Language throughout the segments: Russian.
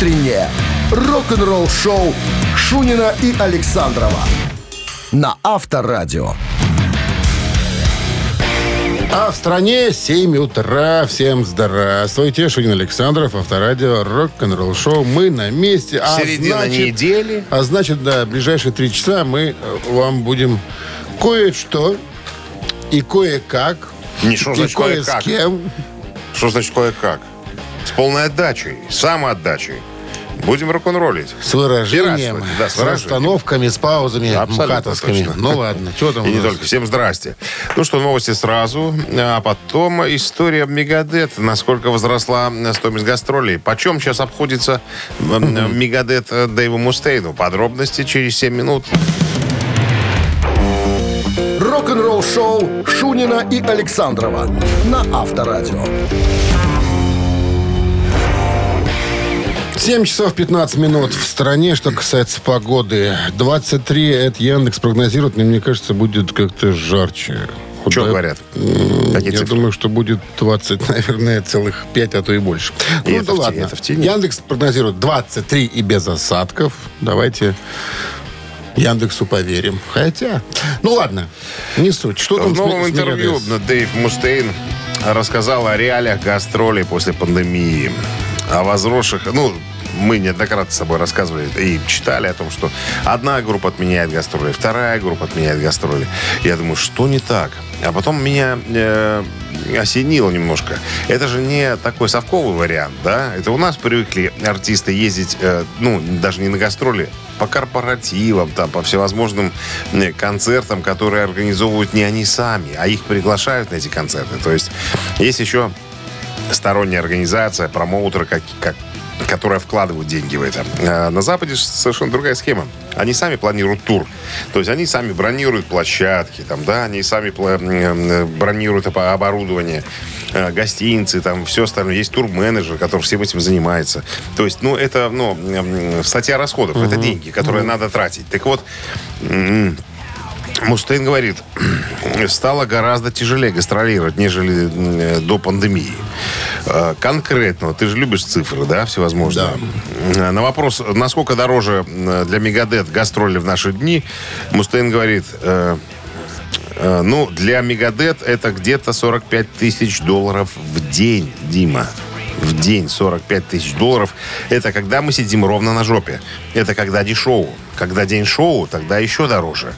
утреннее рок-н-ролл-шоу Шунина и Александрова на Авторадио. А в стране 7 утра. Всем здравствуйте. Шунин Александров, Авторадио, рок-н-ролл шоу. Мы на месте. А Середина значит, недели. А значит, да, ближайшие три часа мы э, вам будем кое-что и кое-как. Не, что и значит кое с кое-как? кем. Что значит кое-как? С полной отдачей, самоотдачей. Будем рок-н-роллить. С выражением, да, с с расстановками, с паузами Абсолютно мхатовскими. точно. Ну ладно, что там у И не только. Всем здрасте. Ну что, новости сразу. А потом история Мегадет. Насколько возросла стоимость гастролей. Почем сейчас обходится Мегадет э, Дэйву Мустейну? Подробности через 7 минут. Рок-н-ролл-шоу Шунина и Александрова на Авторадио. 7 часов 15 минут в стране. Что касается погоды. 23 это Яндекс прогнозирует, но мне кажется, будет как-то жарче. Что да, говорят? Какие Я цифры? думаю, что будет 20, наверное, целых 5, а то и больше. И ну это да в ладно. это в тени. Яндекс прогнозирует 23 и без осадков. Давайте Яндексу поверим. Хотя, ну ладно, не суть. Что там В с новом с интервью Мегадес? Дэйв Мустейн рассказал о реалиях гастролей после пандемии. О возросших... Ну, мы неоднократно с собой рассказывали и читали о том, что одна группа отменяет гастроли, вторая группа отменяет гастроли. Я думаю, что не так? А потом меня э, осенило немножко. Это же не такой совковый вариант, да? Это у нас привыкли артисты ездить, э, ну, даже не на гастроли, по корпоративам, там, по всевозможным э, концертам, которые организовывают не они сами, а их приглашают на эти концерты. То есть есть еще сторонняя организация, промоутеры, как, как, которые вкладывают деньги в это. А на Западе совершенно другая схема. Они сами планируют тур. То есть они сами бронируют площадки, там, да, они сами м, бронируют оборудование, э, гостиницы, там, все остальное. Есть турменеджер, который всем этим занимается. То есть, ну, это, ну, статья расходов. Это деньги, которые надо тратить. Так вот, Мустейн говорит, стало гораздо тяжелее гастролировать, нежели э, до пандемии. Э, Конкретно, вот ты же любишь цифры, да, всевозможные. Э, На вопрос, насколько дороже э, для Мегадет гастроли в наши дни, Мустейн говорит, ну, для Мегадет это где-то 45 тысяч долларов в день, Дима. В день 45 тысяч долларов. Это когда мы сидим ровно на жопе. Это когда не шоу. Когда день шоу, тогда еще дороже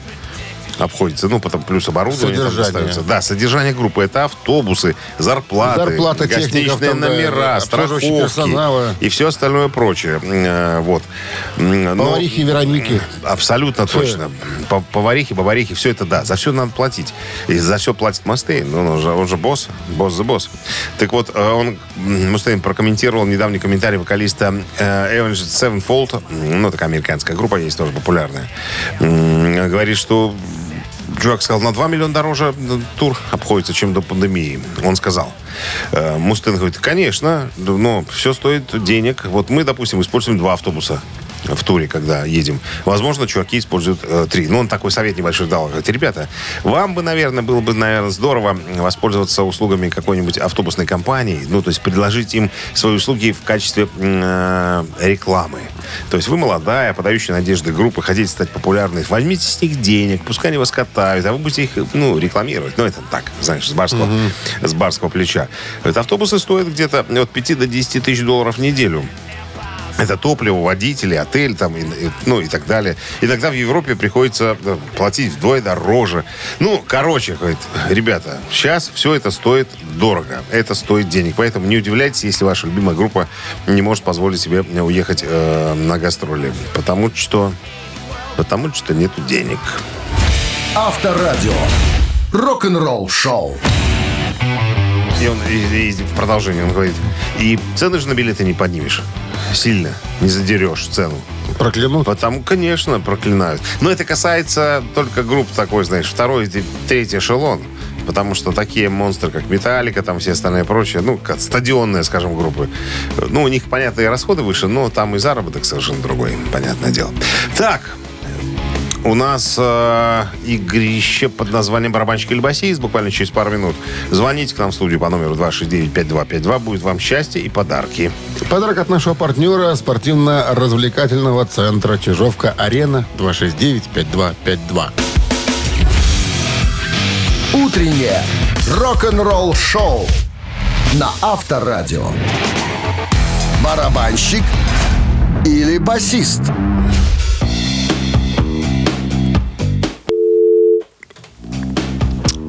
обходится. Ну, потом плюс оборудование там Содержание. достается. Да, содержание группы. Это автобусы, зарплаты, Зарплата гостиничные там, да, номера, обслуживающий страховки персонала. и все остальное прочее. Э, Вот. Но- Поварихи Вероники. Абсолютно точно. По- Поварихи, бабарихи, все это да. За все надо платить. И за все платит Мастейн. Ну, он же, он же босс. Босс за босс. Так вот, э, он, м, Мустейн прокомментировал недавний комментарий вокалиста э, Avenged Sevenfold. Ну, такая американская группа есть, тоже популярная. Говорит, что Чувак сказал, на 2 миллиона дороже э, тур обходится, чем до пандемии. Он сказал. Э, Мустен говорит, конечно, но все стоит денег. Вот мы, допустим, используем два автобуса в туре, когда едем. Возможно, чуваки используют э, три. Но он такой совет небольшой дал. Говорит, ребята, вам бы, наверное, было бы, наверное, здорово воспользоваться услугами какой-нибудь автобусной компании. Ну, то есть предложить им свои услуги в качестве э, рекламы. То есть вы молодая, подающая надежды группы, хотите стать популярной, возьмите с них денег, пускай они вас катают, а вы будете их, ну, рекламировать. Ну, это так, знаешь, с барского, с барского плеча. Это автобусы стоят где-то от 5 до 10 тысяч долларов в неделю. Это топливо, водители, отель, там, и, и- ну и так далее. И тогда в Европе приходится э, платить вдвое дороже. Ну, короче, говорит, ребята, сейчас все это стоит дорого. Это стоит денег. Поэтому не удивляйтесь, если ваша любимая группа не может позволить себе уехать э, на гастроли. Потому что... Потому что нету денег. Авторадио. Рок-н-ролл шоу. И он и- и в продолжение он говорит, и цены же на билеты не поднимешь. Сильно. Не задерешь цену. Проклянут. Потому, конечно, проклинают. Но это касается только групп такой, знаешь, второй третий эшелон. Потому что такие монстры, как Металлика, там все остальные прочие, ну, как стадионные, скажем, группы, ну, у них, понятно, и расходы выше, но там и заработок совершенно другой, понятное дело. Так, у нас э, игрище под названием «Барабанщик или басист» буквально через пару минут. Звоните к нам в студию по номеру 269-5252. Будет вам счастье и подарки. Подарок от нашего партнера спортивно-развлекательного центра «Чижовка-Арена» 269-5252. Утреннее рок-н-ролл-шоу на Авторадио. Барабанщик или басист?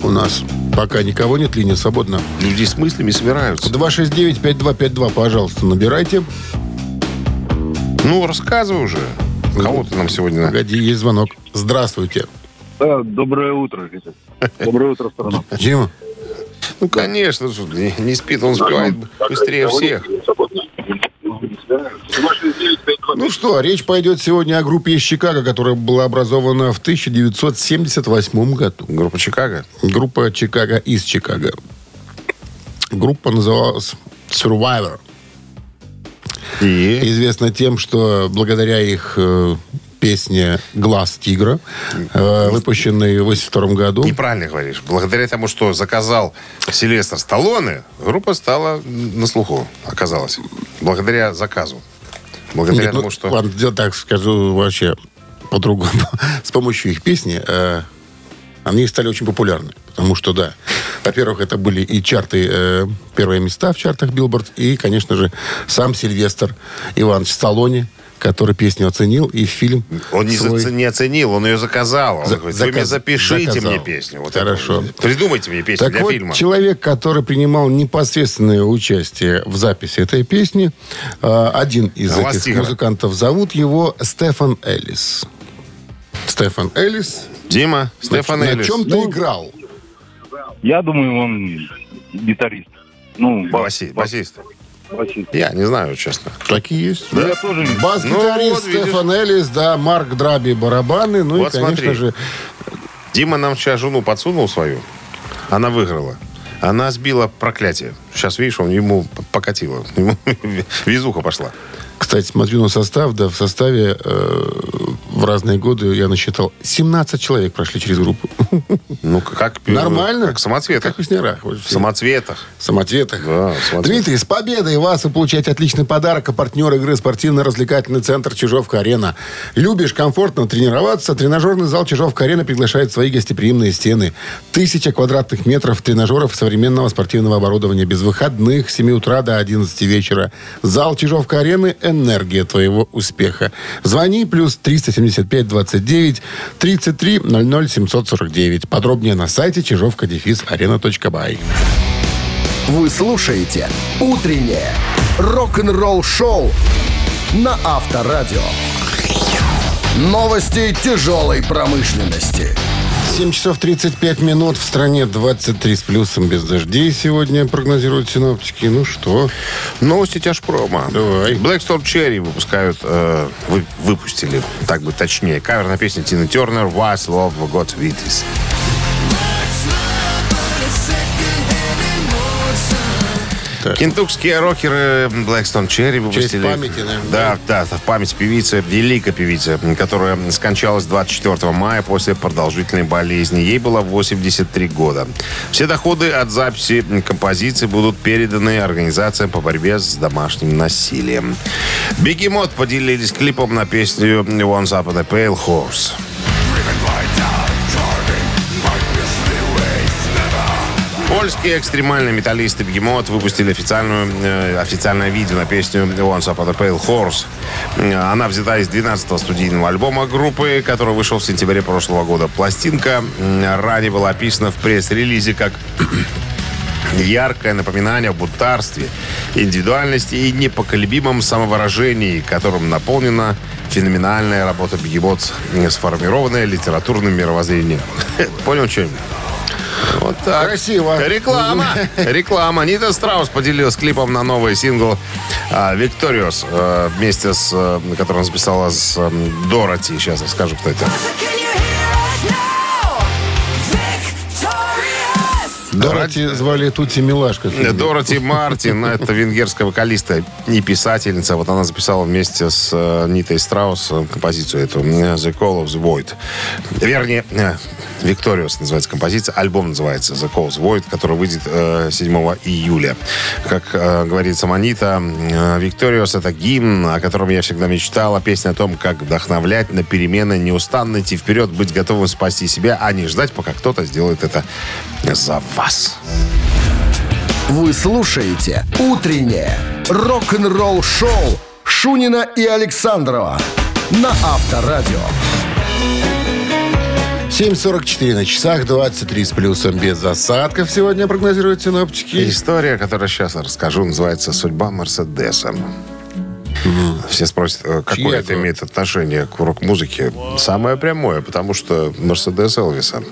У нас пока никого нет, линия свободна. Люди с мыслями собираются. 269-5252, пожалуйста, набирайте. Ну, рассказывай уже. Кого ты нам сегодня... Погоди, есть звонок. Здравствуйте. Да, доброе утро, Витя. Доброе утро, страна. Дима? Ну, конечно, не, не спит, он успевает быстрее всех. Ну что, речь пойдет сегодня о группе из Чикаго, которая была образована в 1978 году. Группа Чикаго. Группа Чикаго из Чикаго. Группа называлась Survivor. И? Известна тем, что благодаря их э, песне «Глаз тигра», э, выпущенной в 1982 году, Неправильно говоришь. Благодаря тому, что заказал Сильвестр Сталлоне, группа стала на слуху, оказалось. Благодаря заказу. Благодаря Нет, ну, тому, что... Ладно, я так скажу вообще по-другому. С помощью их песни э, они стали очень популярны. Потому что, да, во-первых, это были и чарты, э, первые места в чартах Билборд, и, конечно же, сам Сильвестр Иванович Сталлоне, который песню оценил, и фильм Он не, свой- не оценил, он ее заказал. Он За- говорит, вы мне заказ- запишите заказал. мне песню. Вот Хорошо. это. Придумайте мне песню Так для вот, фильма. человек, который принимал непосредственное участие в записи этой песни, э, один из «Глаз этих тигра». музыкантов, зовут его Стефан Эллис. Стефан Эллис. Дима, Стефан на, Эллис. чем ты играл? Я думаю, он гитарист. Ну, бас- Баси- бас- басист. Басист. Я не знаю, честно. Такие есть. Ну, Я тоже не- Бас-гитарист Ну, вот. Стефан Эллис, да, Марк Драби барабаны, ну Вот и, конечно смотри. же, Дима нам сейчас жену подсунул свою. Она выиграла. Она сбила проклятие. Сейчас, видишь, он ему покатило. Ему везуха пошла. Кстати, смотрю на состав, да, в составе э, в разные годы я насчитал 17 человек прошли через группу. Ну, как... Нормально. Как в самоцветах. Как в. Вот В самоцветах. самоцветах. Да, самоцветах. Дмитрий, с победой вас вы получаете отличный подарок. А партнер игры спортивно-развлекательный центр «Чижовка-арена». Любишь комфортно тренироваться? Тренажерный зал «Чижовка-арена» приглашает в свои гостеприимные стены. Тысяча квадратных метров тренажеров и современного спортивного оборудования. Без выходных с 7 утра до 11 вечера. Зал «Чижовка-арены» – энергия твоего успеха. Звони плюс 375 29 33 00 749. Подробнее на сайте чижовка-арена.бай. Вы слушаете «Утреннее рок-н-ролл-шоу» на Авторадио. Новости тяжелой промышленности. 7 часов 35 минут. В стране 23 с плюсом без дождей сегодня прогнозируют синоптики. Ну что? Новости тяжпрома. Давай. Black Storm Cherry выпускают, э, вы- выпустили, так бы точнее, кавер на песню Тины Тернер «What's Love Got With Us». Так. Кентукские рокеры Blackstone Cherry выпустили... памяти, наверное, Да, да, в память певицы, великой певицы, которая скончалась 24 мая после продолжительной болезни. Ей было 83 года. Все доходы от записи композиции будут переданы организациям по борьбе с домашним насилием. Бегемот поделились клипом на песню «Once Upon a Pale Horse». Польские экстремальные металлисты Бегемот выпустили официальную, э, официальное видео на песню Once Upon a Pale Horse. Э, Она взята из 12-го студийного альбома группы, который вышел в сентябре прошлого года. Пластинка ранее была описана в пресс-релизе как яркое напоминание о бутарстве, индивидуальности и непоколебимом самовыражении, которым наполнена феноменальная работа Бегемот, сформированная литературным мировоззрением. Понял, что вот так. Красиво. Реклама. Реклама. Нита Страус поделилась клипом на новый сингл «Викториус» вместе с, э, который она записала с э, Дороти. Сейчас я скажу, кто это. Дороти звали Тути Милашка. Дороти Мартин, это венгерская вокалистка и писательница. Вот она записала вместе с э, Нитой Страус э, композицию эту э, The Call of the Void. Вернее, Victorious называется композиция. Альбом называется The Call of the Void, который выйдет э, 7 июля. Как говорит сама Нита, Victorious это гимн, о котором я всегда мечтала. Песня о том, как вдохновлять на перемены, неустанно идти вперед, быть готовым спасти себя, а не ждать, пока кто-то сделает это за вас. Вы слушаете «Утреннее рок-н-ролл-шоу» Шунина и Александрова на Авторадио. 7.44 на часах, 23 с плюсом без осадков. Сегодня прогнозируют синоптики. История, которую сейчас расскажу, называется «Судьба Мерседеса». Все спросят, э, какое Чья это это? имеет отношение к рок-музыке. Самое прямое, потому что Мерседес Элвиса.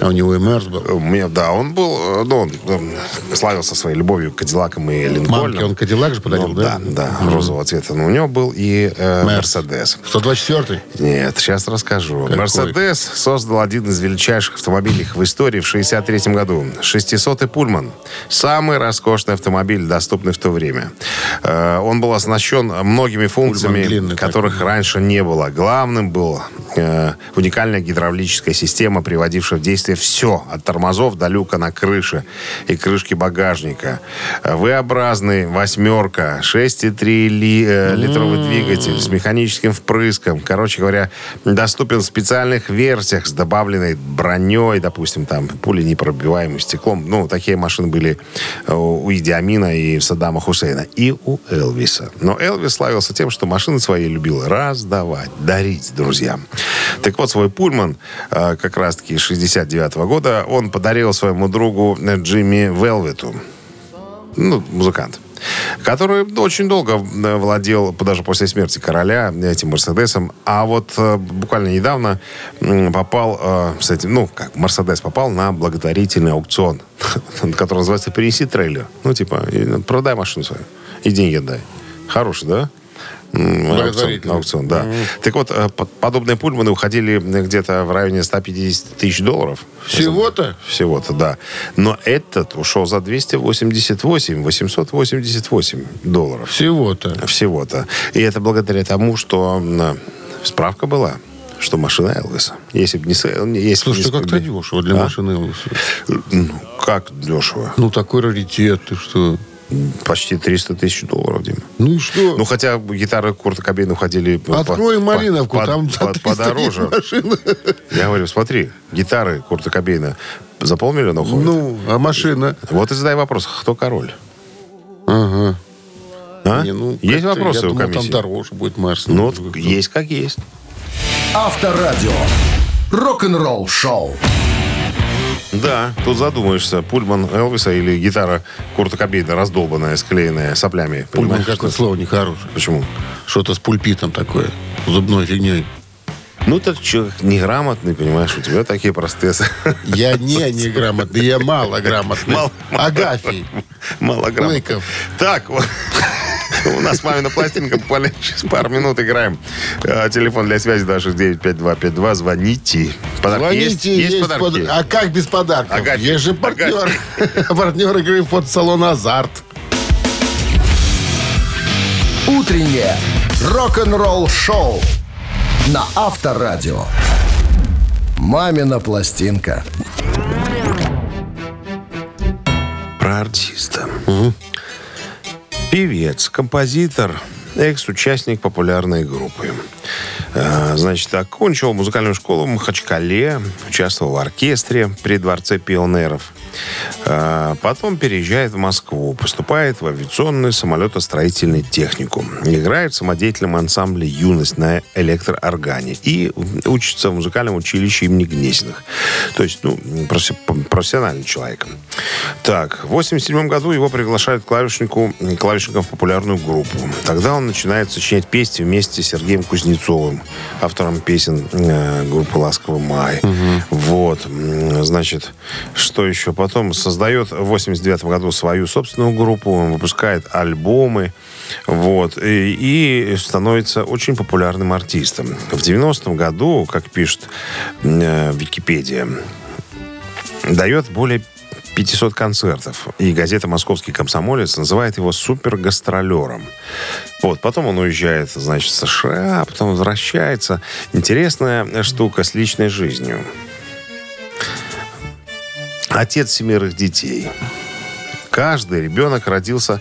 А у него и Мерс был. У меня, да, он был, э, ну, он э, славился своей любовью к Кадиллакам и Линкольнам. Мамке он Кадиллак же подарил, Ну, да? да? Да, розового цвета. Но у него был и э, Мерс. Мерседес. 124-й? Нет, сейчас расскажу. Мерседес создал один из величайших автомобилей в истории в 1963 году. 600-й Пульман. Самый роскошный автомобиль, доступный в то время. Э, Он был оснащен многими функциями, длинный которых раньше не было. Главным был э, уникальная гидравлическая система, приводившая в действие действие все, от тормозов до люка на крыше и крышки багажника. V-образный восьмерка, 6,3 ли, э, литровый mm. двигатель с механическим впрыском. Короче говоря, доступен в специальных версиях с добавленной броней, допустим, там пули непробиваемым стеклом. Ну, такие машины были э, у Идиамина и Саддама Хусейна, и у Элвиса. Но Элвис славился тем, что машины свои любил раздавать, дарить друзьям. Так вот, свой пульман, э, как раз-таки 69 2009 года он подарил своему другу э, Джимми Велвету, ну, музыкант, который очень долго э, владел, даже после смерти короля, э, этим Мерседесом. А вот буквально недавно попал с этим, ну, как Мерседес попал на благотворительный аукцион, который называется «Принеси трейлер». Ну, типа, ну, продай машину свою и деньги дай, Хороший, да? Благотворительный. аукцион, да. Так вот, э, под- подобные пульманы уходили где-то в районе 150 тысяч долларов. Всего-то? Всего-то, да. Но этот ушел за 288, 888 долларов. Всего-то. Всего-то. И это благодаря тому, что м, справка была, что машина Элвиса. Если бы не... Если не Слушай, это как-то дешево для А? машины Элвиса. Ну, как дешево? Ну, такой раритет, ты что? Почти 300 тысяч долларов, Дима. Ну и что? Ну, хотя гитары Курта Кобейна уходили... Открой по- Малиновку, по- там за по- 300 подороже. есть машина. Я говорю, смотри, гитары Курта Кобейна за полмиллиона уходят. Ну, а машина? Вот и задай вопрос, кто король? Ага. А? Не, ну, есть вопросы я у думал, комиссии? там дороже будет Марс. Ну, вот есть как есть. Авторадио. Рок-н-ролл-шоу. Да, тут задумаешься, Пульман Элвиса или гитара Курта Кобейна раздолбанная, склеенная соплями. Пульман какое слово нехорошее. Почему? Что-то с пульпитом такое. Зубной фигней. Ну, ты человек неграмотный, понимаешь, у тебя такие простые... Я не неграмотный, я малограмотный. Мало- Агафий. Малограмотный. Лыков. Так, вот. У нас мамина пластинка, буквально через пару минут играем. Э, Телефон для связи 269-5252. Звоните. Подарки Звоните, есть? есть, подарки? под- А как без подарков? Есть же партнер. партнер игры фотосалон «Азарт». Утреннее рок-н-ролл-шоу на Авторадио. «Мамина пластинка». Про артиста. Певец, композитор, экс-участник популярной группы. Э, Значит, окончил музыкальную школу в Махачкале, участвовал в оркестре при Дворце пионеров. Э, Потом переезжает в Москву, поступает в авиационный самолетостроительный техникум. Играет в самодеятельном ансамбле «Юность» на электрооргане и учится в музыкальном училище имени Гнесиных. То есть, ну, профессиональный человек. Так, в 87 году его приглашают клавишнику, клавишником в популярную группу. Тогда он начинает сочинять песни вместе с Сергеем Кузнецовым, автором песен э, группы «Ласковый май». Вот, м, значит, что еще? Потом создает в 89 году свою собственную группу, выпускает альбомы, вот, и, и становится очень популярным артистом. В 90 году, как пишет э, Википедия, дает более 500 концертов. И газета «Московский комсомолец» называет его супергастролером. Вот, потом он уезжает, значит, в США, а потом возвращается. Интересная штука с личной жизнью. Отец семерых детей. Каждый ребенок родился...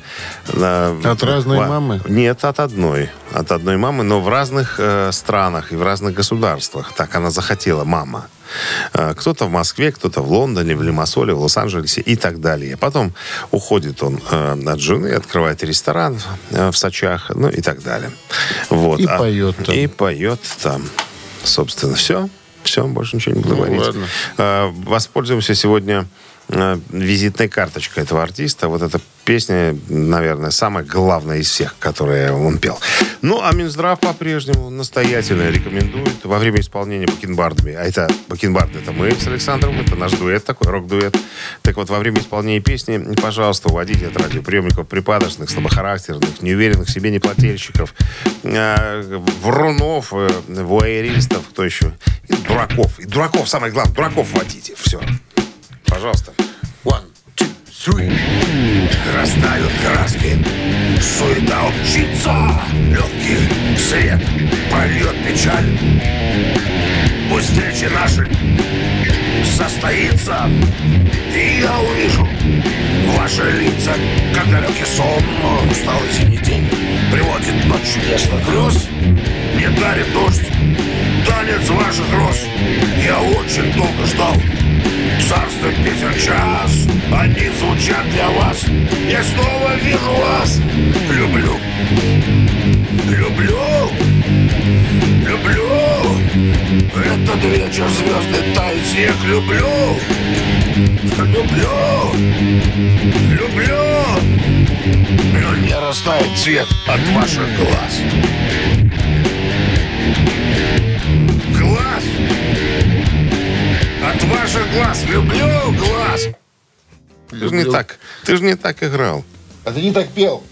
на- От разной в- мамы? Нет, от одной. От одной мамы, но в разных э, странах и в разных государствах. Так она захотела, мама. Э, Кто-то в Москве, кто-то в Лондоне, в Лимассоле, в Лос-Анджелесе и так далее. Потом уходит он э, от жены, открывает ресторан э, в Сочах, ну и так далее. Вот. И А- поет там. И поет там. Собственно, все. Все, больше ничего не буду Ну, говорить. ладно. Воспользуемся сегодня визитной карточкой этого артиста. Вот эта песня, наверное, самая главная из всех, которые он пел. Ну, а Минздрав по-прежнему настоятельно рекомендует во время исполнения бакенбардами. А это бакенбарды, это мы с Александром, это наш дуэт такой, рок-дуэт. Так вот, во время исполнения песни, пожалуйста, уводите от радиоприемников припадочных, слабохарактерных, неуверенных в себе неплательщиков, э, врунов, э, вуайеристов, кто еще? И дураков. И дураков, самое главное, дураков водите. Все. Пожалуйста. One, two, three. Растают краски, суета учится, легкий свет прольет печаль. Пусть встреча наши состоится, и я увижу ваши лица, как далекий сон, усталый зимний день приводит ночь чудесных грез, не дарит дождь, танец ваших роз. Я очень долго ждал, Царство песен час, они звучат для вас. Я снова вижу вас. Люблю, люблю. Этот вечер звезды тают снег. Люблю, люблю, люблю. Но не растает цвет от ваших глаз. Глаз от ваших глаз. Люблю глаз. Ты же не так, ты же не так играл. А ты не так пел.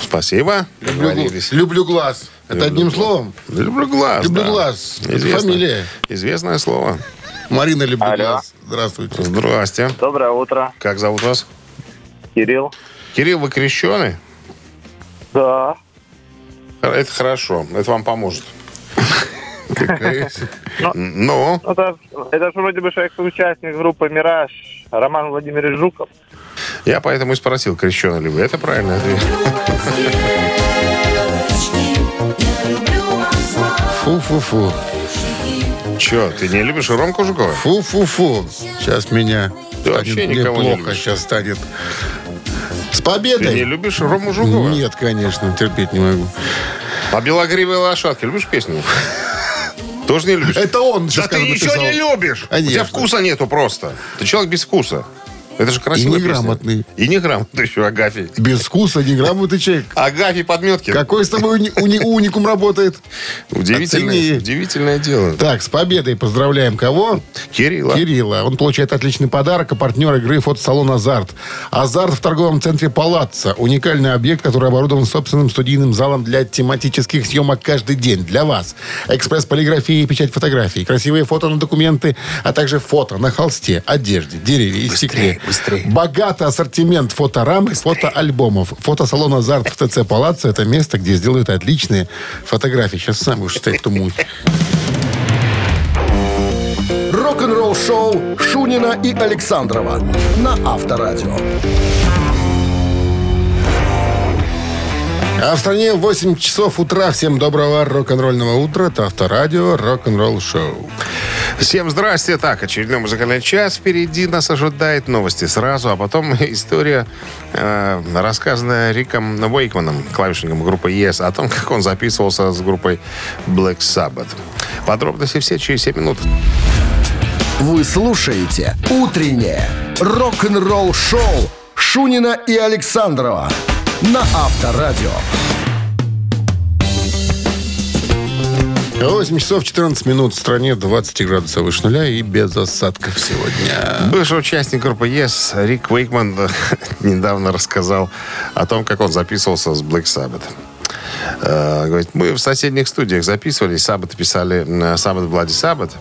Спасибо. Люблю, Договорились. люблю глаз. Это Люблю одним глаз. словом. Люблю глаз. Люблю да. глаз. Это Известно. фамилия. Известное слово. Марина люблю Алло. глаз. Здравствуйте. Здрасте. Доброе утро, Как зовут вас? Кирилл. Кирилл, вы крещеный? Да. Это хорошо. Это вам поможет. Какая- Ну, Это, это же вроде бы человек-участник группы «Мираж» Роман Владимирович Жуков. я поэтому и спросил, крещеный ли вы. Это правильный ответ. Фу-фу-фу. Че, ты не любишь Ромку Жукова? Фу-фу-фу. Сейчас меня Ты станет вообще никого не плохо. любишь. Сейчас станет. С Ты победой! не любишь Рому Жукова? Нет, конечно, терпеть не могу. А белогривые лошадки любишь песню? Тоже не любишь? Это он Да ты ничего не любишь. У тебя вкуса нету просто. Ты человек без вкуса. Это же красивая И неграмотный. песня. И неграмотный еще Агафий. Без вкуса, неграмотный человек. Агафий Подметкин. Какой с тобой уни- уни- уникум работает? Удивительное, Оцени. удивительное дело. Так, с победой поздравляем кого? Кирилла. Кирилла. Он получает отличный подарок, а партнер игры фотосалон «Азарт». «Азарт» в торговом центре «Палаццо». Уникальный объект, который оборудован собственным студийным залом для тематических съемок каждый день. Для вас. Экспресс-полиграфия и печать фотографий. Красивые фото на документы, а также фото на холсте, одежде, дереве и стекле. Богатый ассортимент фоторам и фотоальбомов. Фотосалон «Азарт» в ТЦ «Палаццо» — это место, где сделают отличные фотографии. Сейчас сам читать эту муть. Рок-н-ролл шоу Шунина и Александрова на Авторадио. А в стране 8 часов утра. Всем доброго рок-н-ролльного утра. Это Авторадио, рок-н-ролл шоу. Всем здрасте. Так, очередной музыкальный час впереди нас ожидает. Новости сразу, а потом история, э, рассказанная Риком Уэйкманом, клавишником группы Yes, о том, как он записывался с группой Black Sabbath. Подробности все через 7 минут. Вы слушаете «Утреннее рок-н-ролл-шоу» Шунина и Александрова на Авторадио. 8 часов 14 минут. В стране 20 градусов выше нуля и без осадков сегодня. Бывший участник группы Yes Рик Уэйкман недавно рассказал о том, как он записывался с Black Sabbath. Э, говорит, мы в соседних студиях записывали, Саббат писали э, Саббат Блади Саббат,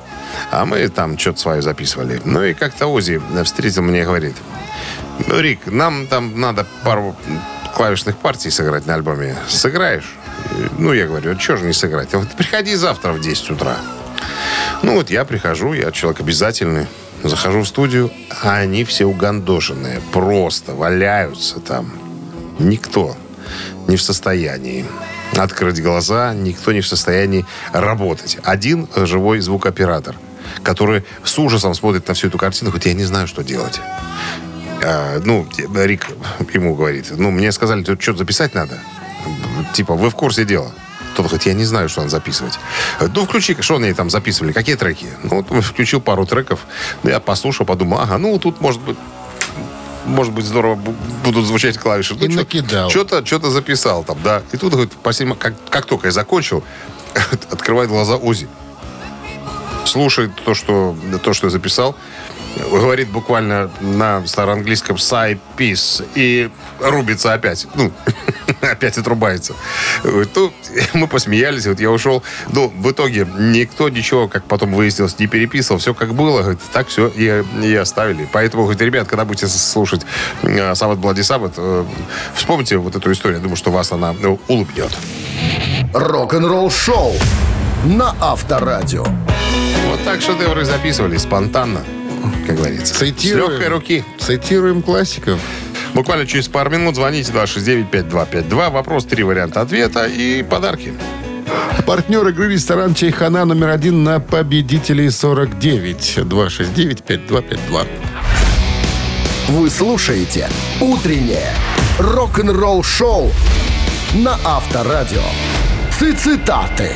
а мы там что-то свое записывали. Ну и как-то Ози встретил меня и говорит, ну, Рик, нам там надо пару клавишных партий сыграть на альбоме. Сыграешь? Ну, я говорю, что же не сыграть? Говорит, приходи завтра в 10 утра. Ну, вот я прихожу, я человек обязательный. Захожу в студию, а они все угандошенные. Просто валяются там. Никто не в состоянии открыть глаза, никто не в состоянии работать. Один живой звукооператор, который с ужасом смотрит на всю эту картину, хоть я не знаю, что делать. А, ну, Рик ему говорит, ну, мне сказали, тут что-то записать надо. Типа, вы в курсе дела. Тот говорит, я не знаю, что надо записывать. Ну, включи, что они там записывали, какие треки? Ну, вот включил пару треков, ну, я послушал, подумал, ага, ну, тут, может быть, может быть, здорово бу- будут звучать клавиши. Ну, И накидал. Что-то, что-то записал там, да. И тут, говорит, как, как только я закончил, открывает глаза Ози. Слушает то, что, то, что я записал. Говорит буквально на староанглийском «сай пис» и рубится опять. Ну, опять отрубается. Ну, мы посмеялись, вот я ушел. Ну, в итоге никто ничего, как потом выяснилось, не переписывал. Все как было, говорит, так все и, и оставили. Поэтому, говорит, ребят, когда будете слушать э, Саббат Блади Саббат, э, вспомните вот эту историю. Я думаю, что вас она ну, улыбнет. Рок-н-ролл шоу на Авторадио. Вот так шедевры записывали спонтанно, как говорится. Цитируем. С легкой руки. Цитируем классиков. Буквально через пару минут звоните 269-5252. Вопрос, три варианта ответа и подарки. Партнер игры ресторан Чайхана номер один на победителей 49 269-5252. Вы слушаете «Утреннее рок-н-ролл-шоу» на Авторадио. Цитаты.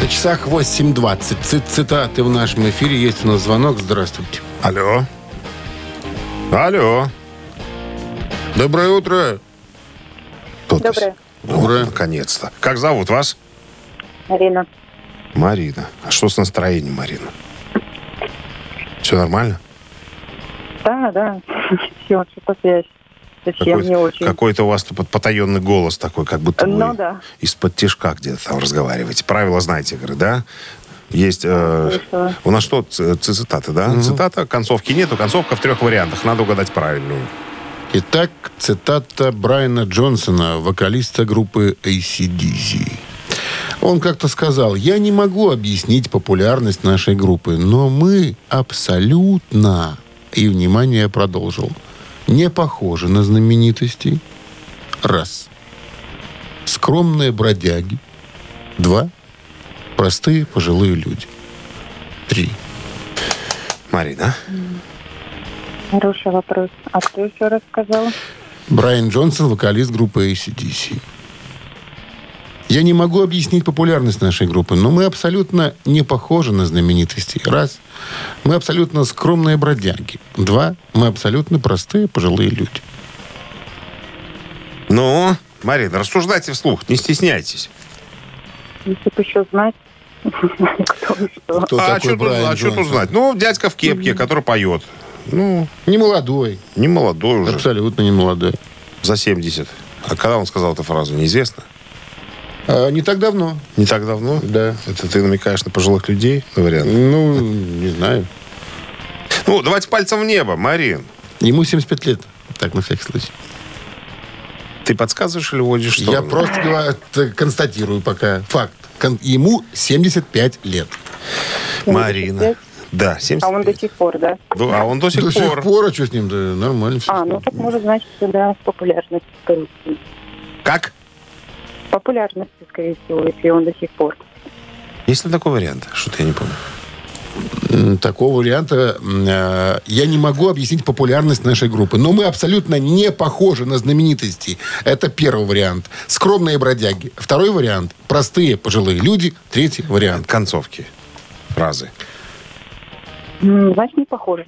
На часах 8.20. Цит- Цитаты в нашем эфире. Есть у нас звонок. Здравствуйте. Алло. Алло. Доброе утро. Кто? Доброе. Доброе. Наконец-то. Как зовут вас? Марина. Марина. А что с настроением, Марина? Все нормально? Да, да. Все, что-то связь. Совсем не Какой-то, очень. какой-то у вас тут потаенный голос такой, как будто Ну вы да. из-под тишка где-то там разговариваете. Правила знаете, игры, да? Есть... э, у нас что, цитаты, да? Цитата, концовки нету. Концовка в трех вариантах. Надо угадать правильную. Итак, цитата Брайана Джонсона, вокалиста группы ACDC. Он как-то сказал, я не могу объяснить популярность нашей группы, но мы абсолютно, и, внимание, я продолжил, не похожи на знаменитостей. Раз. Скромные бродяги. Два. Простые пожилые люди. Три. Марина. Хороший вопрос. А кто еще рассказал? Брайан Джонсон, вокалист группы ACDC. Я не могу объяснить популярность нашей группы, но мы абсолютно не похожи на знаменитостей. Раз. Мы абсолютно скромные бродяги. Два. Мы абсолютно простые пожилые люди. Ну, Марина, рассуждайте вслух, не стесняйтесь. Если бы еще знать, кто. Кто а такой что тут, а что тут знать? Ну, дядька в кепке, который поет. Ну, Не молодой. не молодой уже, Абсолютно не молодой. за 70. А когда он сказал эту фразу, неизвестно. А, не так давно. Не так давно? Да. Это ты намекаешь на пожилых людей? вариант? Ну, не знаю. Ну, давайте пальцем в небо, Марин. Ему 75 лет. Так, на всякий случай. Ты подсказываешь или водишь что? Я просто констатирую пока факт. Кон- Ему 75 лет. Марина. Да, 75. А он до сих пор, да? А он до сих До пор. сих пор, а что с ним? Да, нормально все. А, ну так может значит, да, популярность, всего. Как? Популярность, скорее всего, если он до сих пор. Есть ли такой вариант? Что-то я не помню. Такого варианта э, я не могу объяснить популярность нашей группы. Но мы абсолютно не похожи на знаменитости. Это первый вариант. Скромные бродяги. Второй вариант. Простые пожилые люди. Третий вариант. Концовки. Фразы. Значит, не похоже.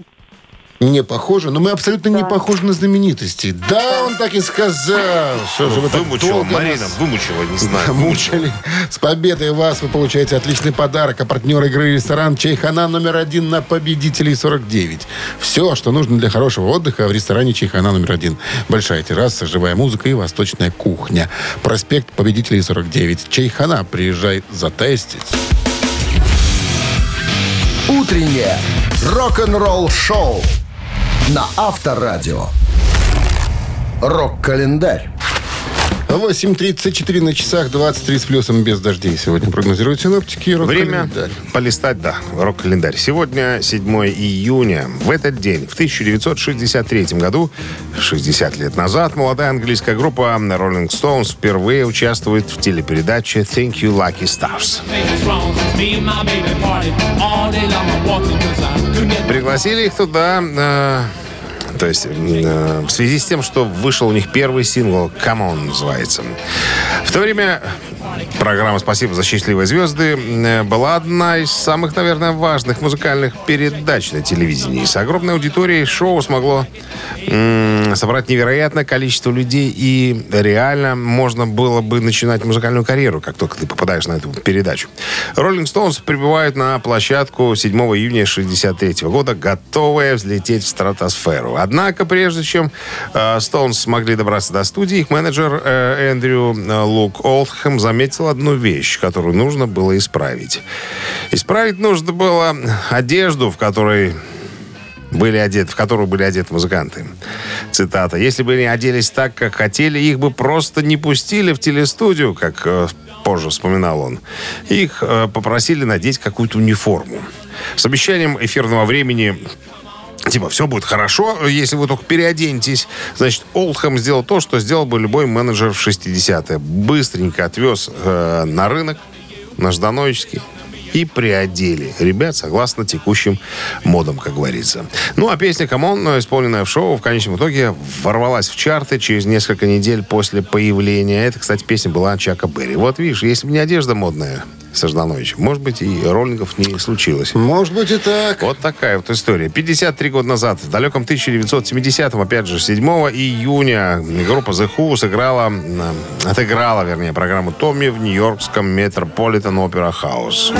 Не похожи, но мы абсолютно не похожи на знаменитостей. Да, он так и сказал. Что же вы так Вымучила, долго Марина, нас вымучила, не знаю. Мучили? С победой вас вы получаете отличный подарок. А партнер игры ресторан Чайхана номер один на победителей 49. Все, что нужно для хорошего отдыха в ресторане Чайхана номер один. Большая терраса, живая музыка и восточная кухня. Проспект победителей 49. Чайхана. Приезжай затестить. Утреннее рок-н-ролл-шоу на Авторадио. Рок-календарь. 8.34 на часах, 23 с плюсом без дождей. Сегодня прогнозируют синоптики. Время полистать, да, рок-календарь. Сегодня 7 июня. В этот день, в 1963 году, 60 лет назад, молодая английская группа Rolling Stones впервые участвует в телепередаче Thank You Lucky Stars. Пригласили их туда, э, то есть э, в связи с тем, что вышел у них первый сингл «Come On» называется. В то время программа «Спасибо за счастливые звезды» э, была одна из самых, наверное, важных музыкальных передач на телевидении. С огромной аудиторией шоу смогло м, собрать невероятное количество людей, и реально можно было бы начинать музыкальную карьеру, как только ты попадаешь на эту передачу. Rolling Stones прибывают на площадку 7 июня 1963 года, готовые взлететь в стратосферу. Однако, прежде чем э, Stones смогли добраться до студии, их менеджер э, Эндрю э, Лук Олдхэм заметил одну вещь, которую нужно было исправить. Исправить нужно было одежду, в которой были одеты, в которую были одеты музыканты. Цитата. «Если бы они оделись так, как хотели, их бы просто не пустили в телестудию», как э, позже вспоминал он. Их э, попросили надеть какую-то униформу. С обещанием эфирного времени Типа, все будет хорошо, если вы только переоденетесь. Значит, Олдхэм сделал то, что сделал бы любой менеджер в 60-е. Быстренько отвез э, на рынок, на Ждановический, и приодели ребят согласно текущим модам, как говорится. Ну, а песня «Come On», исполненная в шоу, в конечном итоге ворвалась в чарты через несколько недель после появления. Это, кстати, песня была Чака Берри. Вот видишь, если бы не одежда модная со Ждановичем, может быть, и роллингов не случилось. Может быть и так. Вот такая вот история. 53 года назад, в далеком 1970-м, опять же, 7 июня, группа The Who сыграла, отыграла, вернее, программу Tommy в нью-йоркском Metropolitan Opera House.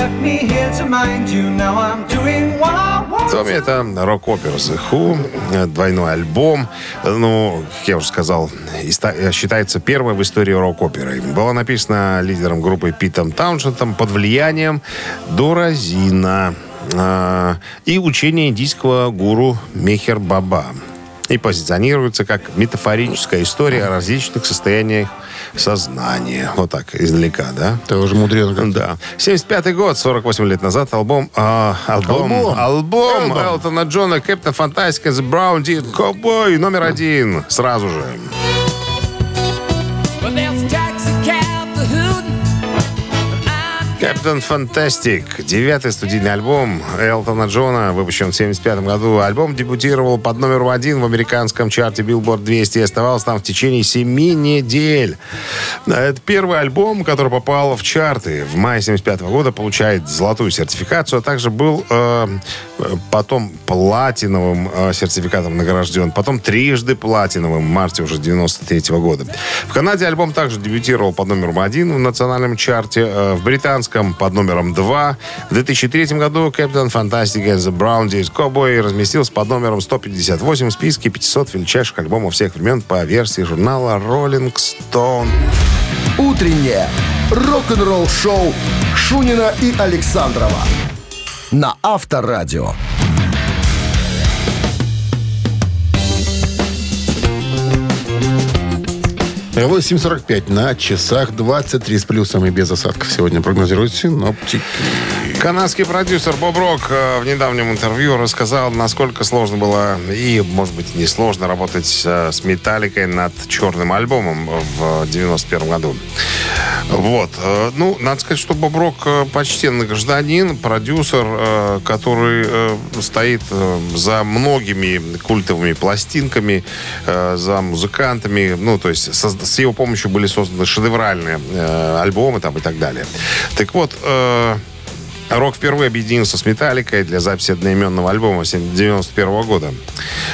Tommy это рок-опера The Who, э, двойной альбом. Ну, как я уже сказал, э, считается первой в истории рок-оперы. Была написана лидером группы Питом Тауншентом под влиянием Доразина э, и учения индийского гуру Мехер Баба. И позиционируется как метафорическая история о различных состояниях сознания. Вот так, издалека, да? Это уже мудрено. Да. 75 год, 48 лет назад, альбом... а, альбом, Альбом. альбом. Элтона Джона, Кэптон Фантастика, The Brown Deer, Cowboy, номер один. Сразу же. Кэптон Фантастик. Девятый студийный альбом Элтона Джона, выпущен в 75 году. Альбом дебютировал под номером один в американском чарте Billboard 200 и оставался там в течение семи недель. Это первый альбом, который попал в чарты. В мае 75 года получает золотую сертификацию, а также был э, потом платиновым э, сертификатом награжден, потом трижды платиновым в марте уже 93 года. В Канаде альбом также дебютировал под номером один в национальном чарте, э, в британском под номером два. В 2003 году Captain Fantastic and the Brown Days Cowboy разместился под номером 158 в списке 500 величайших альбомов всех времен по версии журнала Rolling Stone. Утреннее рок-н-ролл-шоу Шунина и Александрова на Авторадио. 8.45 на часах 23 с плюсом и без осадков. Сегодня прогнозируют синоптики. Канадский продюсер Боб Рок э, в недавнем интервью рассказал, насколько сложно было и, может быть, не сложно работать э, с Металликой над черным альбомом в 91 году. Вот. Э, Ну, надо сказать, что Боб Рок почтенный гражданин, продюсер, который стоит за многими культовыми пластинками, за музыкантами. Ну, то есть с его помощью были созданы шедевральные альбомы там и так далее. Так вот, Рок впервые объединился с Металликой для записи одноименного альбома 91 года.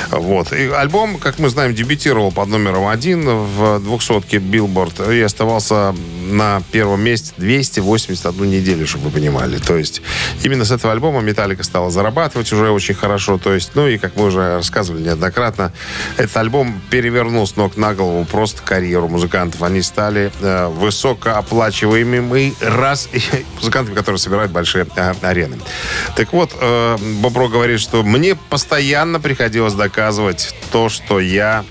Вот. И альбом, как мы знаем, дебютировал под номером один в 200-ке Билборд и оставался на первом месте 281 неделю, чтобы вы понимали. То есть именно с этого альбома Металлика стала зарабатывать уже очень хорошо. То есть, ну и, как мы уже рассказывали неоднократно, этот альбом перевернул с ног на голову просто карьеру музыкантов. Они стали э, высокооплачиваемыми раз музыкантами, которые собирают большие арены. Так вот, э, Бобро говорит, что мне постоянно приходилось доказывать то, что я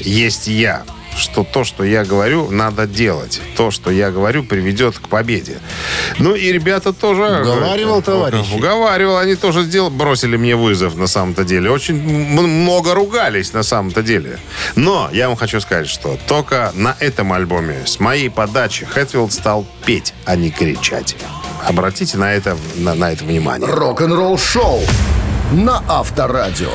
есть я что то, что я говорю, надо делать. То, что я говорю, приведет к победе. Ну и ребята тоже... Уговаривал, э, товарищи? Уговаривал. Они тоже сделали, бросили мне вызов на самом-то деле. Очень много ругались на самом-то деле. Но я вам хочу сказать, что только на этом альбоме с моей подачи Хэтфилд стал петь, а не кричать. Обратите на это, на, на это внимание. Рок-н-ролл шоу на Авторадио.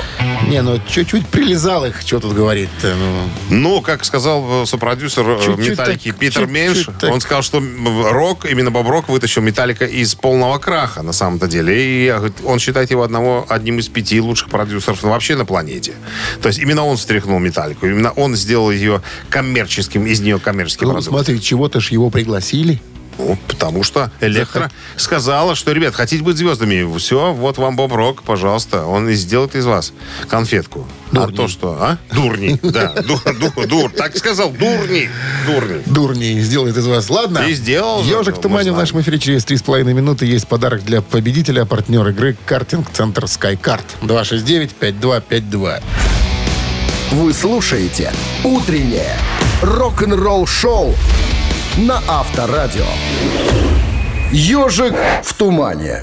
Не, ну чуть-чуть прилезал их, что тут говорить-то. Ну, Ну, как сказал э, сопродюсер э, Чуть-чуть Металлики так, Питер чуть-чуть Менш, так. он сказал, что Рок, именно Боб Рок вытащил Металлика из полного краха на самом-то деле. И говорит, он считает его одного, одним из пяти лучших продюсеров вообще на планете. То есть именно он встряхнул Металлику. Именно он сделал ее коммерческим, из нее коммерческий ну, продукт. смотри, чего-то ж его пригласили. Ну, потому что Электро сказала, что, ребят, хотите быть звездами? Все, вот вам Боб Рок, пожалуйста. Он и сделает из вас конфетку. А то что, а? Дурни, да. Дур, дур, дур. Так сказал, дурни. Дурни. Дурней сделает из вас. Ладно. И сделал Ежик в мы тумане в нашем эфире через 3,5 минуты. Есть подарок для победителя, партнер игры «Картинг-центр Скайкарт». 269-5252. Вы слушаете «Утреннее рок-н-ролл-шоу» на Авторадио. «Ежик в тумане».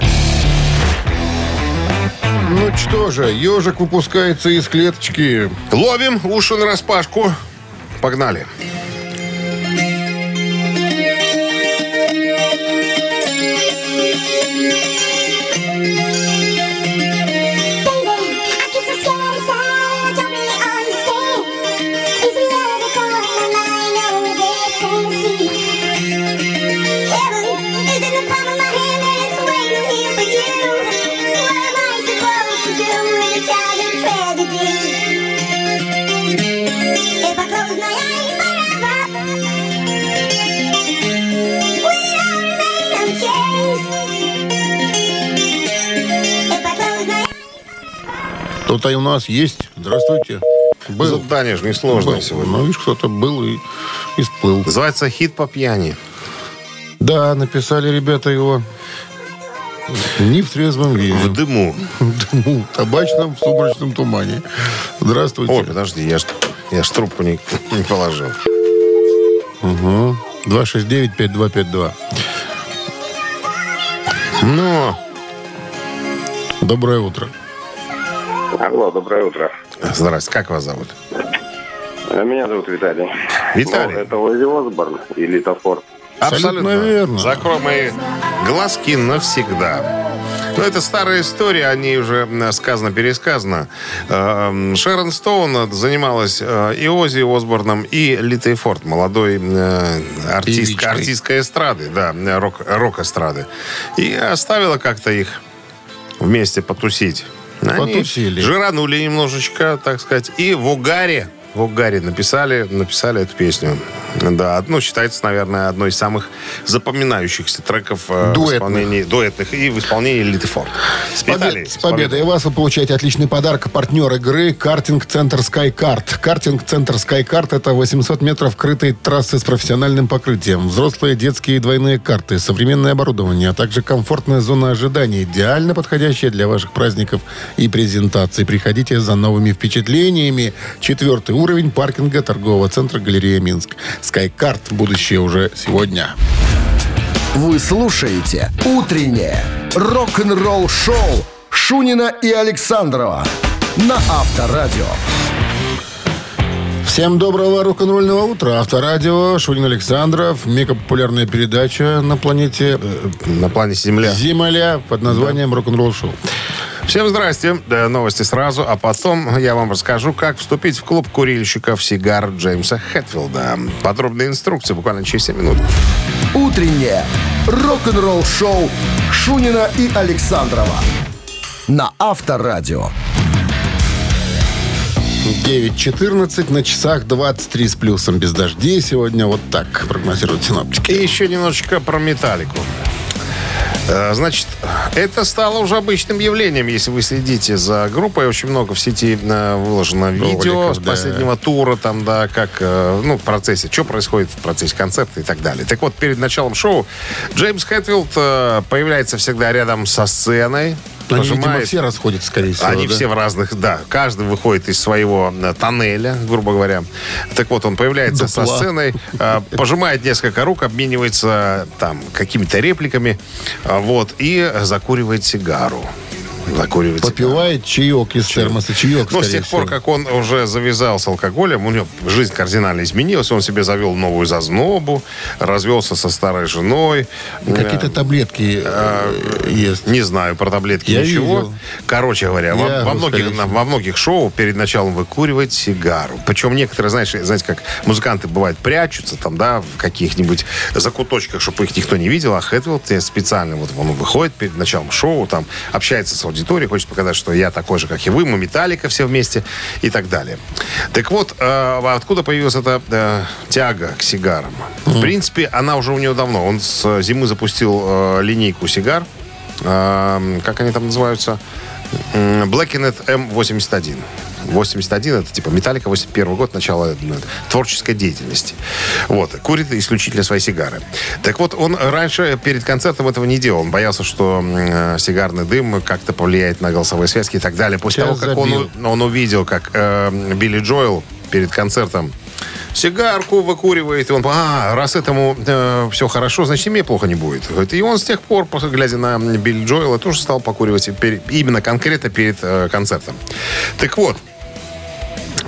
Ну что же, ежик выпускается из клеточки. Ловим уши на распашку. Погнали. If Кто-то у нас есть. Здравствуйте. Был. Задание же несложное Был. сегодня. Ну, видишь, кто-то был и, и сплыл. Называется «Хит по пьяни». Да, написали ребята его. Не в трезвом виде. В дыму. Ну, табачном в сумрачном тумане. Здравствуйте. Ой, подожди, я ж, я ж трубку не, не положил. Угу. 269-5252. Ну, Доброе утро. Алло, доброе утро. здрасте, как вас зовут? Э, Меня зовут Виталий. Виталий. Ну, это Ози Осборн и Лита Форд. Абсолютно верно. Закрой мои глазки навсегда. Ну, это старая история, о ней уже м, сказано-пересказано. Эм, Шерон Стоун занималась э, и Ози Осборном, и Литой Форд, молодой э, артистка, артистка эстрады, да, э, рок, рок-эстрады. И оставила как-то их вместе потусить. Они Потусили. жиранули немножечко, так сказать, и в угаре в угаре написали, написали эту песню. Да, ну, считается, наверное, одной из самых запоминающихся треков э, в Дуэтных. исполнении дуэтных и в исполнении Литы Форд. С, побед- с победой вас вы получаете отличный подарок. Партнер игры «Картинг-центр Скайкарт». «Картинг-центр Скайкарт» — это 800 метров крытой трассы с профессиональным покрытием. Взрослые, детские и двойные карты, современное оборудование, а также комфортная зона ожидания, идеально подходящая для ваших праздников и презентаций. Приходите за новыми впечатлениями. Четвертый уровень паркинга торгового центра «Галерея Минск». «Скайкарт» — будущее уже сегодня. Вы слушаете «Утреннее рок-н-ролл-шоу» Шунина и Александрова на Авторадио. Всем доброго рок-н-ролльного утра. Авторадио, Шунин Александров, мегапопулярная передача на планете э, На плане Земля. Земля под названием «Рок-н-ролл шоу». Всем здрасте. Да, новости сразу, а потом я вам расскажу, как вступить в клуб курильщиков сигар Джеймса Хэтфилда. Подробная инструкция буквально через 7 минут. Утреннее рок-н-ролл-шоу Шунина и Александрова на Авторадио. 9.14 на часах 23 с плюсом без дождей. Сегодня вот так прогнозируют синоптики. И еще немножечко про металлику. Э, Значит, это стало уже обычным явлением, если вы следите за группой. Очень много в сети э, выложено видео Роликов, с да. последнего тура, там, да, как, э, ну, в процессе, что происходит в процессе концерта и так далее. Так вот, перед началом шоу Джеймс Хэтфилд появляется всегда рядом со сценой. Они, видимо, пожимает- все расходятся, скорее всего. Они да? все в разных, да. Каждый выходит из своего э, тоннеля, грубо говоря. Так вот, он появляется со Дупла. сценой, э, пожимает несколько рук, обменивается там какими-то репликами, э, вот, и закуривает сигару. Закуривает сигару. Попивает чаек из термоса. Чаек, Ну, с тех пор, как он уже завязал с алкоголем, у него жизнь кардинально изменилась. Он себе завел новую зазнобу, развелся со старой женой. Какие-то Э, таблетки э, ест. не знаю про таблетки Я ничего. видел. Короче говоря, во, Я, во многих, на- во многих шоу перед началом выкуривает сигару. Причем некоторые, знаешь, знаете, как музыканты бывают прячутся там, да, в каких-нибудь закуточках, чтобы их никто не видел, а Хэтфилд э, специально вот он выходит перед началом шоу, там общается с аудиторией, хочет показать, что я такой же, как и вы, мы Металлика все вместе и так далее. Так вот, э, откуда появилась эта э, тяга к сигарам? В принципе, она уже у него давно. Он с зимы запустил э, линейку сигар. Э, как они там называются? М, Blackened M81. 81 это типа Металлика 81 год, начало э, творческой деятельности. Вот. Курит исключительно свои сигары. Так вот, он раньше перед концертом этого не делал. Он боялся, что э, сигарный дым как-то повлияет на голосовые связки и так далее. После Сейчас того, как он, забил. он увидел, как э, Билли Джоэл перед концертом сигарку выкуривает, и он, а, раз этому все хорошо, значит, и мне плохо не будет. И он с тех пор, глядя на Билли Джоэла, тоже стал покуривать именно конкретно перед э, концертом. Так вот,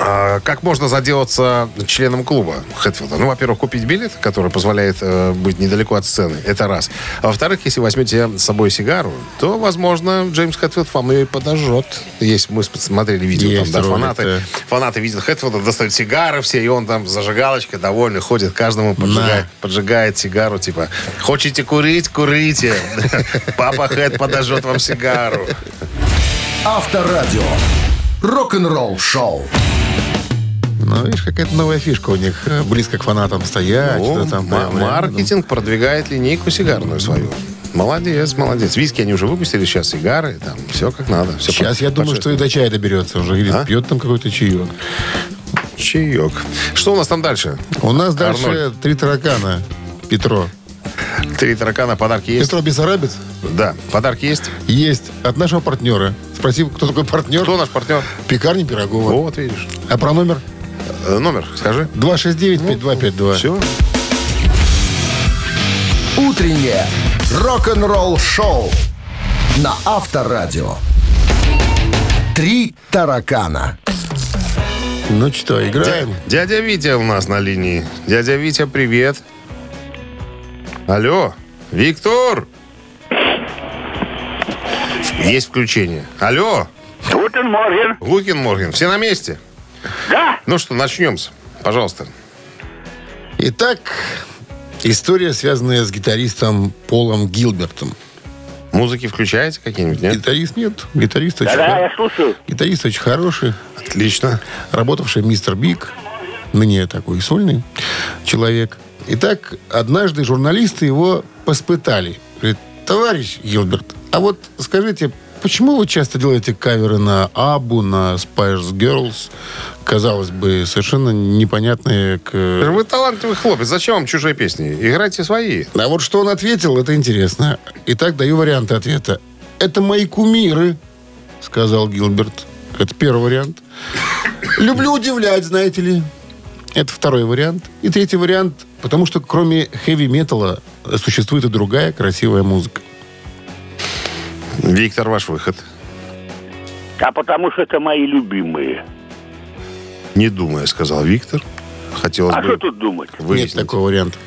а, как можно заделаться членом клуба Хэтфилда? Ну, во-первых, купить билет, который позволяет э, быть недалеко от сцены. Это раз. А во-вторых, если возьмете с собой сигару, то, возможно, Джеймс Хэтфилд вам ее и подожжет. Есть, мы смотрели видео, Есть там, да, ролик, фанаты, да. фанаты видят Хэтфилда, достают сигары все, и он там зажигалочкой довольный ходит, каждому поджигает, поджигает сигару, типа, хотите курить, курите. Папа Хэт подожжет вам сигару. Авторадио. Рок-н-ролл шоу. Ну, видишь, какая-то новая фишка у них. Близко к фанатам стоять. Ну, что там, прям, маркетинг продвигает линейку сигарную свою. Молодец, молодец. Виски они уже выпустили, сейчас сигары, там все как надо. Все Сейчас я думаю, что и до чая доберется уже. Или А? пьет там какой-то чаек. Чаек. Что у нас там дальше? У нас дальше Арнольд. три таракана. Петро. Три таракана, подарки есть? Петро Бессарабец? Да, подарки есть. Есть. От нашего партнера. Спроси, кто такой партнер? Кто наш партнер? Пекарня Пирогова. Вот, видишь. А про номер? Э, Номер, скажи. 269-5252. Все. Утреннее рок-н-ролл шоу на Авторадио. Три таракана. Ну что, играем? Дядя Витя у нас на линии. Дядя Витя, привет. Алло, Виктор. Есть включение. Алло, Guten Morgen. Guten Morgen, все на месте? Да. Ну что, начнем. Пожалуйста. Итак, история, связанная с гитаристом Полом Гилбертом. Музыки включаете какие-нибудь, нет? Гитарист нет. Гитарист очень, Да-да, я слушаю. гитарист очень хороший. Отлично. работавший Mr. Big, ныне такой сольный человек. Итак, однажды журналисты его поспытали. Говорит, товарищ Гилберт, а вот скажите, почему вы часто делаете каверы на Абу, на Spice Girls? Казалось бы, совершенно непонятные к... Вы талантливый хлопец, зачем вам чужие песни? Играйте свои. А вот что он ответил, это интересно. Итак, даю варианты ответа. Это мои кумиры, сказал Гилберт. Это первый вариант. Люблю удивлять, знаете ли. Это второй вариант. И третий вариант, потому что кроме хэви-металла существует и другая красивая музыка. Виктор, ваш выход. А потому что это мои любимые. Не думая, сказал Виктор. Хотелось А бы что тут думать? выяснить. Нет такого варианта.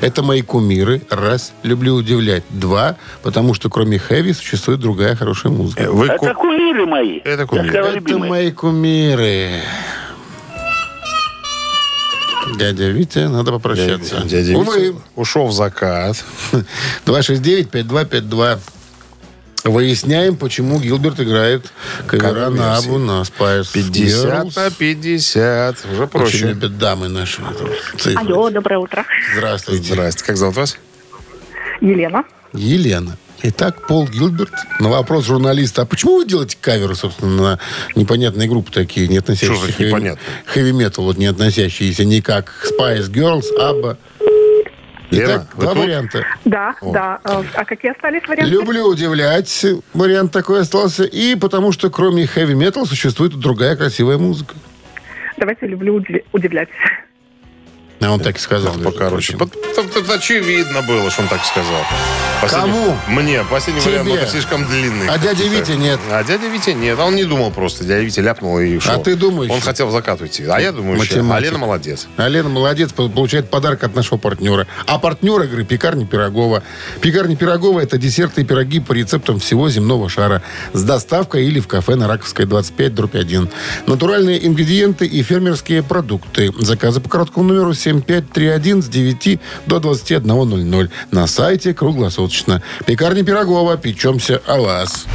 Это мои кумиры. Раз. Люблю удивлять. Два. Потому что кроме хэви существует другая хорошая музыка. Э, Вы ку- Это кумиры мои. Это кумиры. Я сказал, Это любимые. мои кумиры. Дядя Витя, надо попрощаться. Дядя Увы. Витя ушел в закат. 269-5252. Выясняем, почему Гилберт играет кавера на. Абу на Spice 50 Girls. на 50. Уже Очень проще. любят дамы наши. эту цифру. Алло, доброе утро. Здравствуйте. Здрасте. Как зовут вас? Елена. Елена. Итак, Пол Гилберт на вопрос журналиста, а почему вы делаете каверы, собственно, на непонятные группы такие, не относящиеся к хэви- непонятные? хэви-метал, вот не относящиеся никак к Spice Girls, Абба. Лена, Итак, два тут? варианта. Да, да. А а какие остались варианты? Люблю удивлять, вариант такой остался, и потому что кроме хэви-метал существует другая красивая музыка. Давайте люблю удивля- удивлять. А он так и сказал. между Покороче. очевидно было, что он так сказал. Кому? Мне. Последний Тебе. вариант был слишком длинный. А дядя Витя нет. А дядя Витя нет. Он не думал просто. Дядя Витя ляпнул и ушел. А ты думаешь? Он хотел в закат уйти. А я думаю, еще. А Математик. Лена молодец. А Лена молодец, по- получает подарок от нашего партнера. А партнер игры «Пекарня Пирогова». «Пекарня Пирогова» — это десерты и пироги по рецептам всего земного шара. С доставкой или в кафе на Раковской 25, дробь 1. Натуральные ингредиенты и фермерские продукты. Заказы по короткому номеру 7531 с 9 до 21.00. На сайте круглосуточно. «Пекарня Пирогова». Печемся о вас.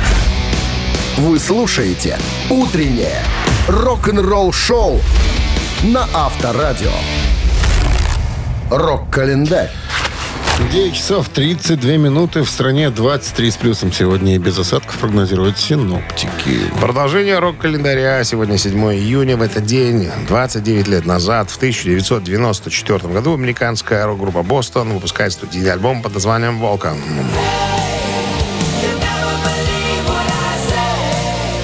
Вы слушаете «Утреннее рок-н-ролл-шоу» на Авторадио. Рок-календарь. 9 часов 32 минуты. В стране 23 с плюсом сегодня и без осадков прогнозируют синоптики. Продолжение рок-календаря. Сегодня 7 июня. В этот день, 29 лет назад, в 1994 году, американская рок-группа «Бостон» выпускает студийный альбом под названием «Волкан».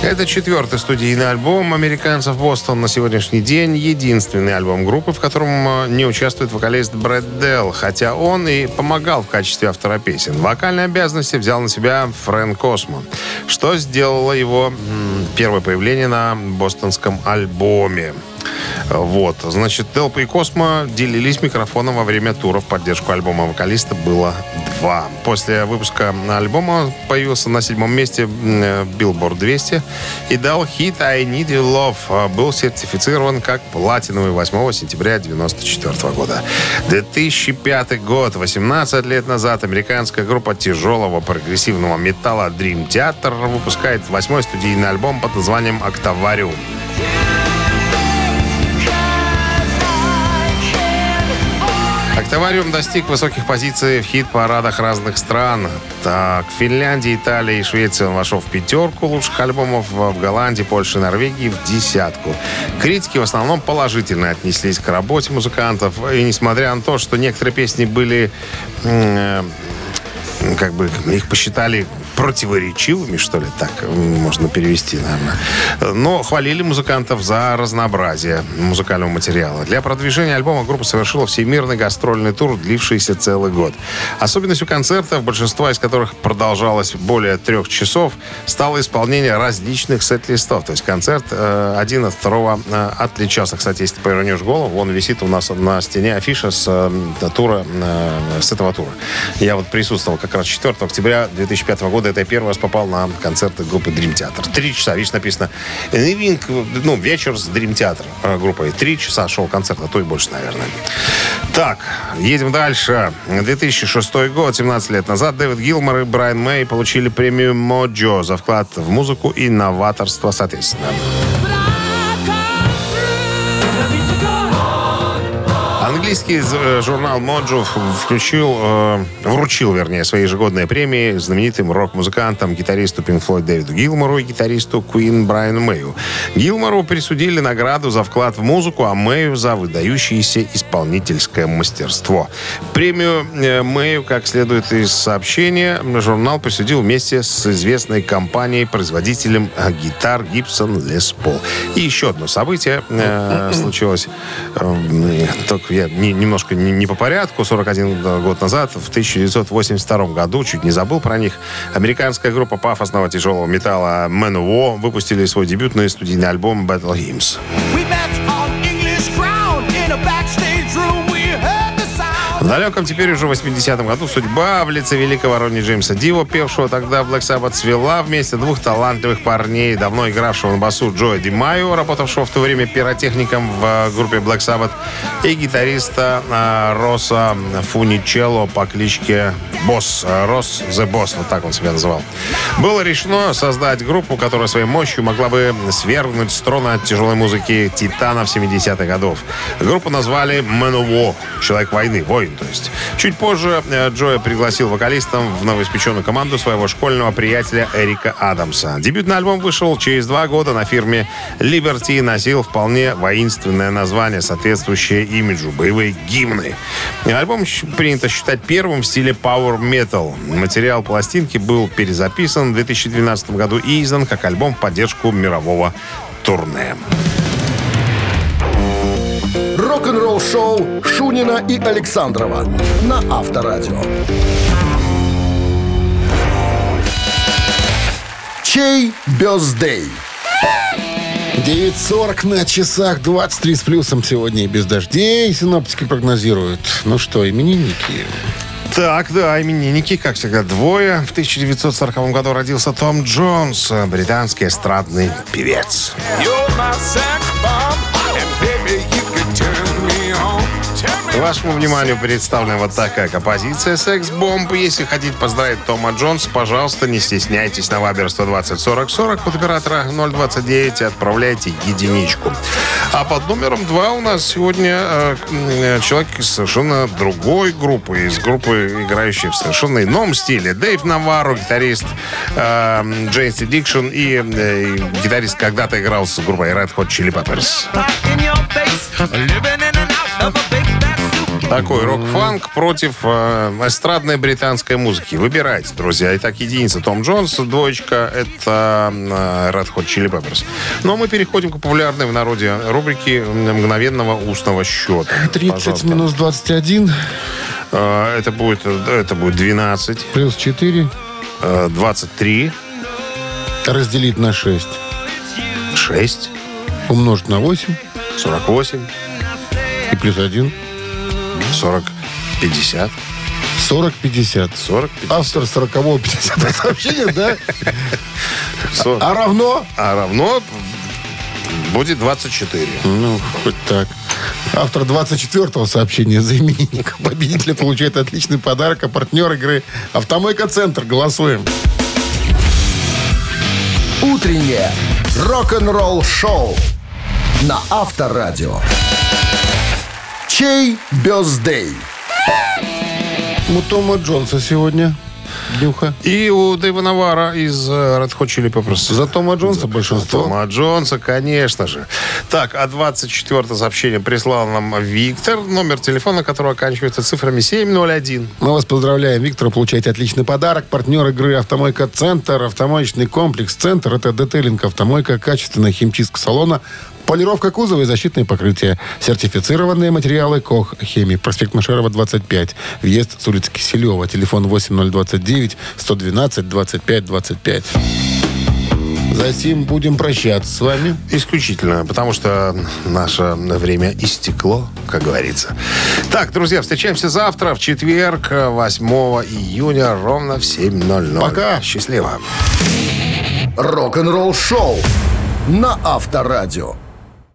Это четвертый студийный альбом американцев Бостон на сегодняшний день. Единственный альбом группы, в котором э, не участвует вокалист Брэд Делл, хотя он и помогал в качестве автора песен. Вокальные обязанности взял на себя Фрэнк Космо, что сделало его первое появление на бостонском альбоме. Вот, значит, Делп и Космо делились микрофоном во время тура в поддержку альбома вокалиста было два. После выпуска альбома появился на седьмом месте м, Billboard 200 и дал хит I Need Your Love. А, Был сертифицирован как платиновый 8 сентября 1994 года. 2005 год, 18 лет назад, американская группа тяжелого прогрессивного металла Dream Theater выпускает восьмой студийный альбом под названием «Октавариум». Октавариум достиг высоких позиций в хит-парадах разных стран. Так, в Финляндии, Италии и Швеции он вошел в пятерку лучших альбомов, в Голландии, Польше и Норвегии в десятку. Критики в основном положительно отнеслись к работе музыкантов. И несмотря на то, что некоторые песни были э, как бы их посчитали противоречивыми, что ли, так можно перевести, наверное. Но хвалили музыкантов за разнообразие музыкального материала. Для продвижения альбома группа совершила всемирный гастрольный тур, длившийся целый год. Особенностью концертов, большинство из которых продолжалось более трех часов, стало исполнение различных сет-листов. То есть концерт э, один от второго э, отличался. Кстати, если ты повернешь голову, вон висит у нас на стене афиша с э, тура, э, с этого тура. Я вот присутствовал как раз 4 октября 2005 года. Это я первый раз попал на концерты группы Dream Theater. Три часа, видишь, написано «Evening», ну, вечер с Dream Theater э, группой. Три часа шел концерт, а то и больше, наверное. Так, едем дальше. 2006 год, 17 лет назад, Дэвид Гилмор и Брайан Мэй получили премию Моджо за вклад в музыку и новаторство, соответственно. Английский з- журнал Mojo включил, э, вручил, вернее, свои ежегодные премии знаменитым рок-музыкантам, гитаристу Pink Floyd Дэвиду Гилмору и гитаристу Queen Брайану Мэю. Гилмору присудили награду за вклад в музыку, а Мэю за выдающееся исполнительское мастерство. Премию э, Мэю, как следует из сообщения, журнал присудил вместе с известной компанией-производителем э, гитар Gibson Les Paul. И еще одно событие э, случилось. э, Только я не- немножко не, не по порядку. 41 год назад, в 1982 году, чуть не забыл про них, американская группа пафосного тяжелого металла Manowar выпустили свой дебютный студийный альбом Battle Hymns. We далеком теперь уже 80-м году судьба в лице великого Ронни Джеймса Диво, певшего тогда Black Sabbath, свела вместе двух талантливых парней, давно игравшего на басу Джоя Ди Майо, работавшего в то время пиротехником в э, группе Black Sabbath, и гитариста э, Роса Фуничелло по кличке Босс. э, Рос The Boss, вот так он себя называл. Было решено создать группу, которая своей мощью могла бы свергнуть с трона тяжелой музыки Титанов 70-х годов. Группу назвали Man of War, Человек войны, воин, то есть. Чуть позже э, Джоя пригласил вокалистом в новоиспеченную команду своего школьного приятеля Эрика Адамса. Дебютный альбом вышел через два года на фирме Liberty и носил вполне воинственное название, соответствующее имиджу «Боевые гимны». Альбом принято считать первым в стиле Power Metal. Материал пластинки был перезаписан в 2012 году и издан как альбом в поддержку мирового турне. Рок-н-ролл-шоу Шунина и Александрова на Авторадио. Чей бездей? 9.40 на часах, 23 с плюсом сегодня и без дождей. Синоптики прогнозируют. Ну что, именинники? Так, да, именинники, как всегда, двое. В 1940 году родился Том Джонс, британский эстрадный певец. Вашему вниманию представлена вот такая композиция «Секс-бомб». Если хотите поздравить Тома Джонса, пожалуйста, не стесняйтесь на Вабер 120 40 40 под оператора 029 и отправляйте единичку. А под номером два у нас сегодня э, человек из совершенно другой группы, из группы, играющей в совершенно ином стиле. Дэйв Наварро, гитарист э, Джейнс Дикшн и, э, гитарист когда-то играл с группой Red Hot Chili Peppers. Такой рок-фанк против э, эстрадной британской музыки. Выбирайте, друзья. Итак, единица Том Джонс, двоечка — это э, Red Hot Chili Peppers. Ну, а мы переходим к популярной в народе рубрике мгновенного устного счета. 30 Пожалуйста. минус 21 Э, Это будет, это будет 12, плюс 4 э, 23, разделить на 6 6, умножить на 8 48, и плюс 1 40, 50, 40 50. 40, 50. Автор 40-го 50 сообщения, да? 40. А равно? А равно будет 24. Ну, хоть так. Автор 24-го сообщения за именинника. Победитель получает отличный подарок, а партнер игры «Автомойка Центр». Голосуем. Утреннее рок-н-ролл-шоу на Авторадио. Чей бездей? У Тома Джонса сегодня днюха. И у Дэйва Навара из э, Red Hot Chili Peppers. За Тома Джонса большинство. Тома Джонса, конечно же. Так, а 24 сообщение прислал нам Виктор, номер телефона которого оканчивается цифрами 701. Мы вас поздравляем, Виктор. Получаете отличный подарок. Партнер игры «Автомойка Центр». Автомоечный комплекс «Центр» — это детейлинг «Автомойка», качественная химчистка салона, полировка кузова и защитные покрытия. Сертифицированные материалы КОХ «Хемии». Проспект Машерова, 25. Въезд с улицы Киселева. Телефон 8029 112 25 25. Затем будем прощаться с вами. Исключительно, потому что наше время истекло, как говорится. Так, друзья, встречаемся завтра, в четверг, 8 июня, ровно в 7.00. Пока. Счастливо. Рок-н-ролл-шоу на Авторадио.